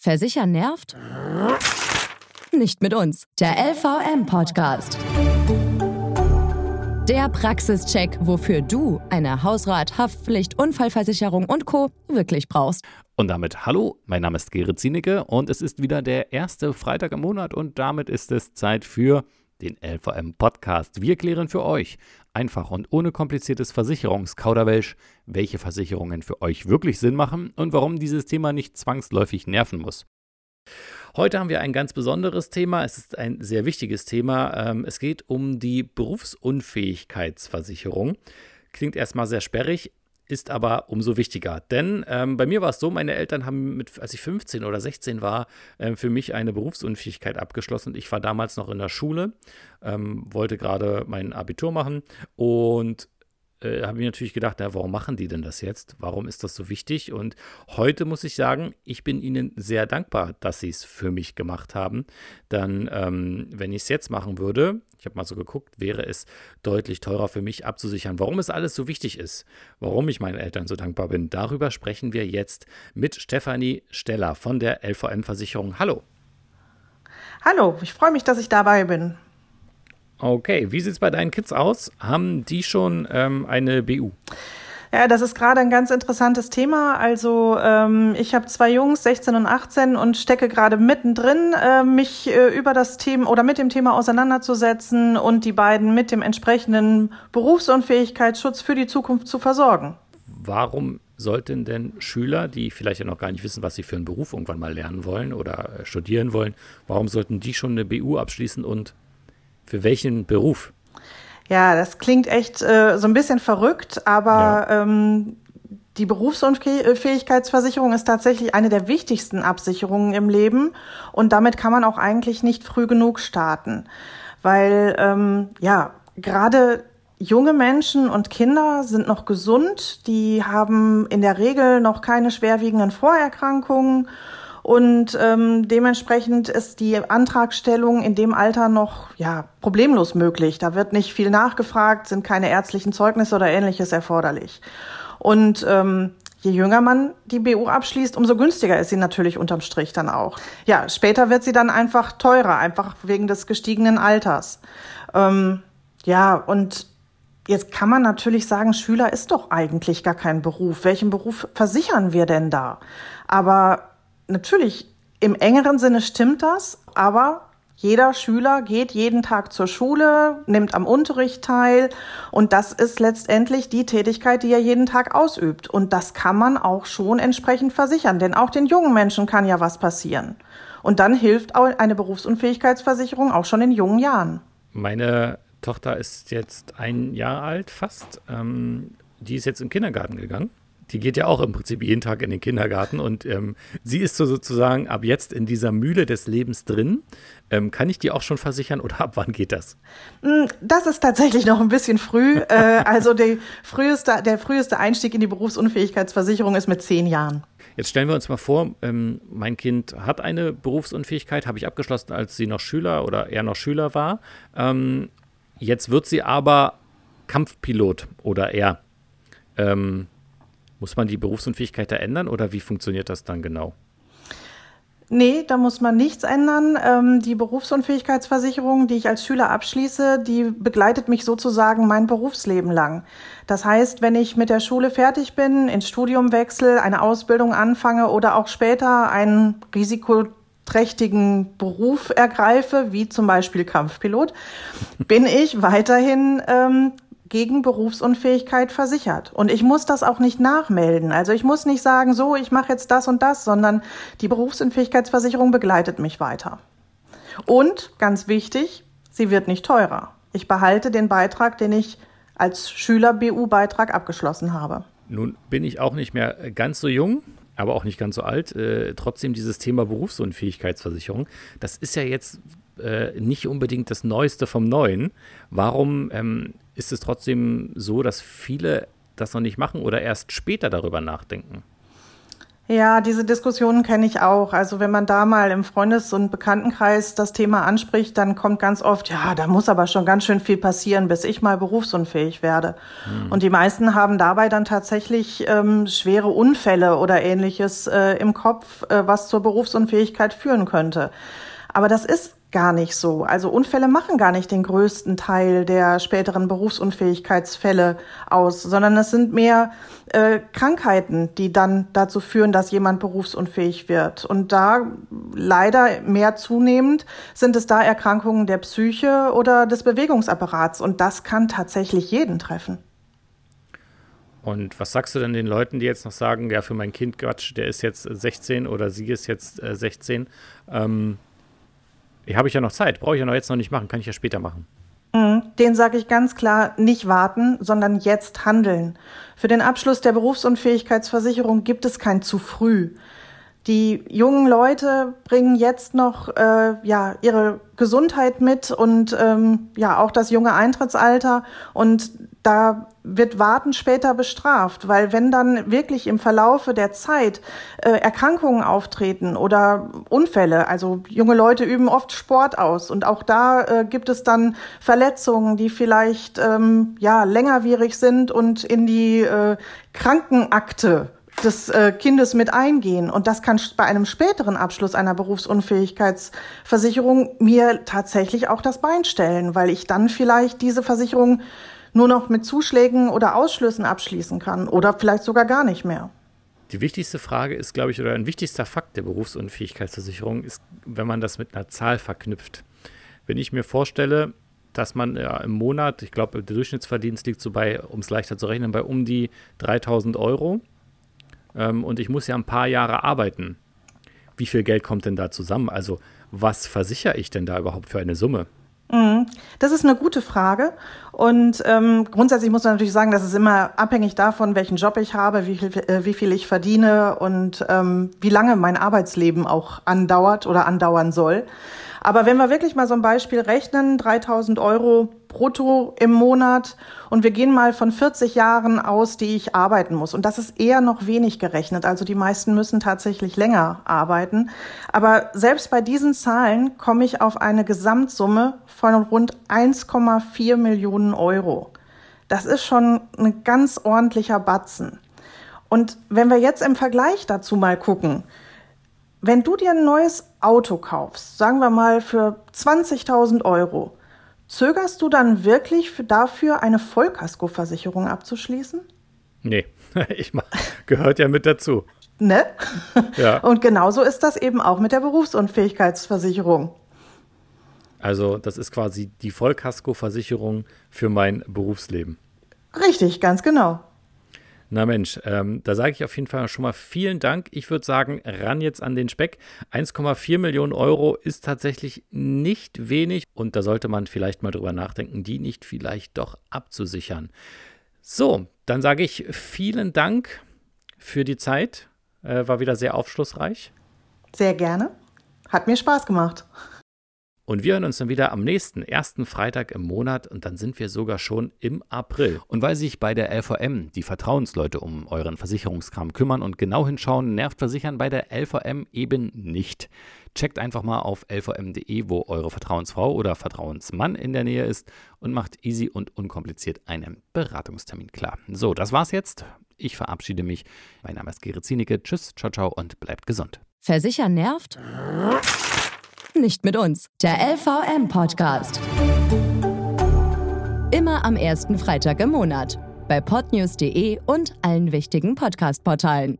Versichern nervt? Nicht mit uns. Der LVM-Podcast. Der Praxischeck, wofür du eine Hausrat, Haftpflicht, Unfallversicherung und Co. wirklich brauchst. Und damit hallo, mein Name ist Gerrit Zienicke und es ist wieder der erste Freitag im Monat und damit ist es Zeit für den LVM Podcast. Wir klären für euch einfach und ohne kompliziertes Versicherungskauderwelsch, welche Versicherungen für euch wirklich Sinn machen und warum dieses Thema nicht zwangsläufig nerven muss. Heute haben wir ein ganz besonderes Thema. Es ist ein sehr wichtiges Thema. Ähm, es geht um die Berufsunfähigkeitsversicherung. Klingt erstmal sehr sperrig, ist aber umso wichtiger. Denn ähm, bei mir war es so, meine Eltern haben, mit, als ich 15 oder 16 war, ähm, für mich eine Berufsunfähigkeit abgeschlossen. Ich war damals noch in der Schule, ähm, wollte gerade mein Abitur machen und äh, habe ich natürlich gedacht, na, warum machen die denn das jetzt? Warum ist das so wichtig? Und heute muss ich sagen, ich bin ihnen sehr dankbar, dass sie es für mich gemacht haben. Dann, ähm, wenn ich es jetzt machen würde, ich habe mal so geguckt, wäre es deutlich teurer für mich abzusichern. Warum es alles so wichtig ist, warum ich meinen Eltern so dankbar bin, darüber sprechen wir jetzt mit Stefanie Steller von der LVM-Versicherung. Hallo. Hallo, ich freue mich, dass ich dabei bin. Okay, wie sieht es bei deinen Kids aus? Haben die schon ähm, eine BU? Ja, das ist gerade ein ganz interessantes Thema. Also ähm, ich habe zwei Jungs, 16 und 18, und stecke gerade mittendrin, äh, mich äh, über das Thema oder mit dem Thema auseinanderzusetzen und die beiden mit dem entsprechenden Berufsunfähigkeitsschutz für die Zukunft zu versorgen. Warum sollten denn Schüler, die vielleicht ja noch gar nicht wissen, was sie für einen Beruf irgendwann mal lernen wollen oder äh, studieren wollen, warum sollten die schon eine BU abschließen und für welchen Beruf? Ja, das klingt echt äh, so ein bisschen verrückt, aber ja. ähm, die Berufsunfähigkeitsversicherung ist tatsächlich eine der wichtigsten Absicherungen im Leben und damit kann man auch eigentlich nicht früh genug starten, weil ähm, ja gerade junge Menschen und Kinder sind noch gesund, die haben in der Regel noch keine schwerwiegenden Vorerkrankungen und ähm, dementsprechend ist die Antragstellung in dem Alter noch ja, problemlos möglich. Da wird nicht viel nachgefragt, sind keine ärztlichen Zeugnisse oder ähnliches erforderlich. Und ähm, je jünger man die BU abschließt, umso günstiger ist sie natürlich unterm Strich dann auch. Ja, später wird sie dann einfach teurer, einfach wegen des gestiegenen Alters. Ähm, ja, und Jetzt kann man natürlich sagen, Schüler ist doch eigentlich gar kein Beruf. Welchen Beruf versichern wir denn da? Aber natürlich, im engeren Sinne stimmt das, aber jeder Schüler geht jeden Tag zur Schule, nimmt am Unterricht teil und das ist letztendlich die Tätigkeit, die er jeden Tag ausübt. Und das kann man auch schon entsprechend versichern, denn auch den jungen Menschen kann ja was passieren. Und dann hilft eine Berufsunfähigkeitsversicherung auch schon in jungen Jahren. Meine Tochter ist jetzt ein Jahr alt fast. Ähm, die ist jetzt im Kindergarten gegangen die geht ja auch im Prinzip jeden Tag in den Kindergarten und ähm, sie ist so sozusagen ab jetzt in dieser Mühle des Lebens drin. Ähm, kann ich die auch schon versichern oder ab wann geht das? Mm, das ist tatsächlich noch ein bisschen früh. äh, also früheste, der früheste Einstieg in die Berufsunfähigkeitsversicherung ist mit zehn Jahren. Jetzt stellen wir uns mal vor, ähm, mein Kind hat eine Berufsunfähigkeit, habe ich abgeschlossen, als sie noch Schüler oder er noch Schüler war. Ähm, jetzt wird sie aber Kampfpilot oder er. Ähm, muss man die Berufsunfähigkeit da ändern oder wie funktioniert das dann genau? Nee, da muss man nichts ändern. Ähm, die Berufsunfähigkeitsversicherung, die ich als Schüler abschließe, die begleitet mich sozusagen mein Berufsleben lang. Das heißt, wenn ich mit der Schule fertig bin, ins Studium wechsle, eine Ausbildung anfange oder auch später einen risikoträchtigen Beruf ergreife, wie zum Beispiel Kampfpilot, bin ich weiterhin ähm, gegen Berufsunfähigkeit versichert. Und ich muss das auch nicht nachmelden. Also ich muss nicht sagen, so, ich mache jetzt das und das, sondern die Berufsunfähigkeitsversicherung begleitet mich weiter. Und ganz wichtig, sie wird nicht teurer. Ich behalte den Beitrag, den ich als Schüler-BU-Beitrag abgeschlossen habe. Nun bin ich auch nicht mehr ganz so jung, aber auch nicht ganz so alt. Äh, trotzdem dieses Thema Berufsunfähigkeitsversicherung, das ist ja jetzt äh, nicht unbedingt das Neueste vom Neuen. Warum ähm, ist es trotzdem so, dass viele das noch nicht machen oder erst später darüber nachdenken? Ja, diese Diskussionen kenne ich auch. Also wenn man da mal im Freundes- und Bekanntenkreis das Thema anspricht, dann kommt ganz oft, ja, da muss aber schon ganz schön viel passieren, bis ich mal berufsunfähig werde. Mhm. Und die meisten haben dabei dann tatsächlich ähm, schwere Unfälle oder ähnliches äh, im Kopf, äh, was zur Berufsunfähigkeit führen könnte. Aber das ist gar nicht so. Also Unfälle machen gar nicht den größten Teil der späteren Berufsunfähigkeitsfälle aus, sondern es sind mehr äh, Krankheiten, die dann dazu führen, dass jemand berufsunfähig wird. Und da leider mehr zunehmend sind es da Erkrankungen der Psyche oder des Bewegungsapparats. Und das kann tatsächlich jeden treffen. Und was sagst du denn den Leuten, die jetzt noch sagen, ja, für mein Kind, Quatsch, der ist jetzt 16 oder sie ist jetzt äh, 16, ähm, habe ich ja noch Zeit, brauche ich ja noch jetzt noch nicht machen, kann ich ja später machen. Mhm. Den sage ich ganz klar, nicht warten, sondern jetzt handeln. Für den Abschluss der Berufsunfähigkeitsversicherung gibt es kein zu früh. Die jungen Leute bringen jetzt noch äh, ja ihre Gesundheit mit und ähm, ja auch das junge Eintrittsalter. Und da wird Warten später bestraft, weil wenn dann wirklich im Verlaufe der Zeit äh, Erkrankungen auftreten oder Unfälle, also junge Leute üben oft Sport aus und auch da äh, gibt es dann Verletzungen, die vielleicht ähm, ja längerwierig sind und in die äh, Krankenakte des äh, Kindes mit eingehen. Und das kann bei einem späteren Abschluss einer Berufsunfähigkeitsversicherung mir tatsächlich auch das Bein stellen, weil ich dann vielleicht diese Versicherung nur noch mit Zuschlägen oder Ausschlüssen abschließen kann oder vielleicht sogar gar nicht mehr. Die wichtigste Frage ist, glaube ich, oder ein wichtigster Fakt der Berufsunfähigkeitsversicherung ist, wenn man das mit einer Zahl verknüpft. Wenn ich mir vorstelle, dass man ja, im Monat, ich glaube, der Durchschnittsverdienst liegt so bei, um es leichter zu rechnen, bei um die 3000 Euro ähm, und ich muss ja ein paar Jahre arbeiten. Wie viel Geld kommt denn da zusammen? Also, was versichere ich denn da überhaupt für eine Summe? Mhm. Das ist eine gute Frage. Und ähm, grundsätzlich muss man natürlich sagen, dass es immer abhängig davon, welchen Job ich habe, wie viel, äh, wie viel ich verdiene und ähm, wie lange mein Arbeitsleben auch andauert oder andauern soll. Aber wenn wir wirklich mal so ein Beispiel rechnen, 3000 Euro brutto im Monat und wir gehen mal von 40 Jahren aus, die ich arbeiten muss. Und das ist eher noch wenig gerechnet. Also die meisten müssen tatsächlich länger arbeiten. Aber selbst bei diesen Zahlen komme ich auf eine Gesamtsumme von rund 1,4 Millionen Euro. Das ist schon ein ganz ordentlicher Batzen. Und wenn wir jetzt im Vergleich dazu mal gucken, wenn du dir ein neues Auto kaufst, sagen wir mal für 20.000 Euro, zögerst du dann wirklich für, dafür eine Vollkaskoversicherung abzuschließen? Nee, ich mach, gehört ja mit dazu. Ne? Ja. Und genauso ist das eben auch mit der Berufsunfähigkeitsversicherung. Also, das ist quasi die Vollkaskoversicherung für mein Berufsleben. Richtig, ganz genau. Na Mensch, ähm, da sage ich auf jeden Fall schon mal vielen Dank. Ich würde sagen, ran jetzt an den Speck. 1,4 Millionen Euro ist tatsächlich nicht wenig und da sollte man vielleicht mal drüber nachdenken, die nicht vielleicht doch abzusichern. So, dann sage ich vielen Dank für die Zeit. Äh, war wieder sehr aufschlussreich. Sehr gerne. Hat mir Spaß gemacht. Und wir hören uns dann wieder am nächsten ersten Freitag im Monat und dann sind wir sogar schon im April. Und weil sich bei der LVM die Vertrauensleute um euren Versicherungskram kümmern und genau hinschauen, nervt Versichern bei der LVM eben nicht. Checkt einfach mal auf lvm.de, wo eure Vertrauensfrau oder Vertrauensmann in der Nähe ist und macht easy und unkompliziert einen Beratungstermin klar. So, das war's jetzt. Ich verabschiede mich. Mein Name ist Gerrit Zienicke. Tschüss, ciao, ciao und bleibt gesund. Versichern nervt? Nicht mit uns. Der LVM-Podcast. Immer am ersten Freitag im Monat. Bei podnews.de und allen wichtigen Podcast-Portalen.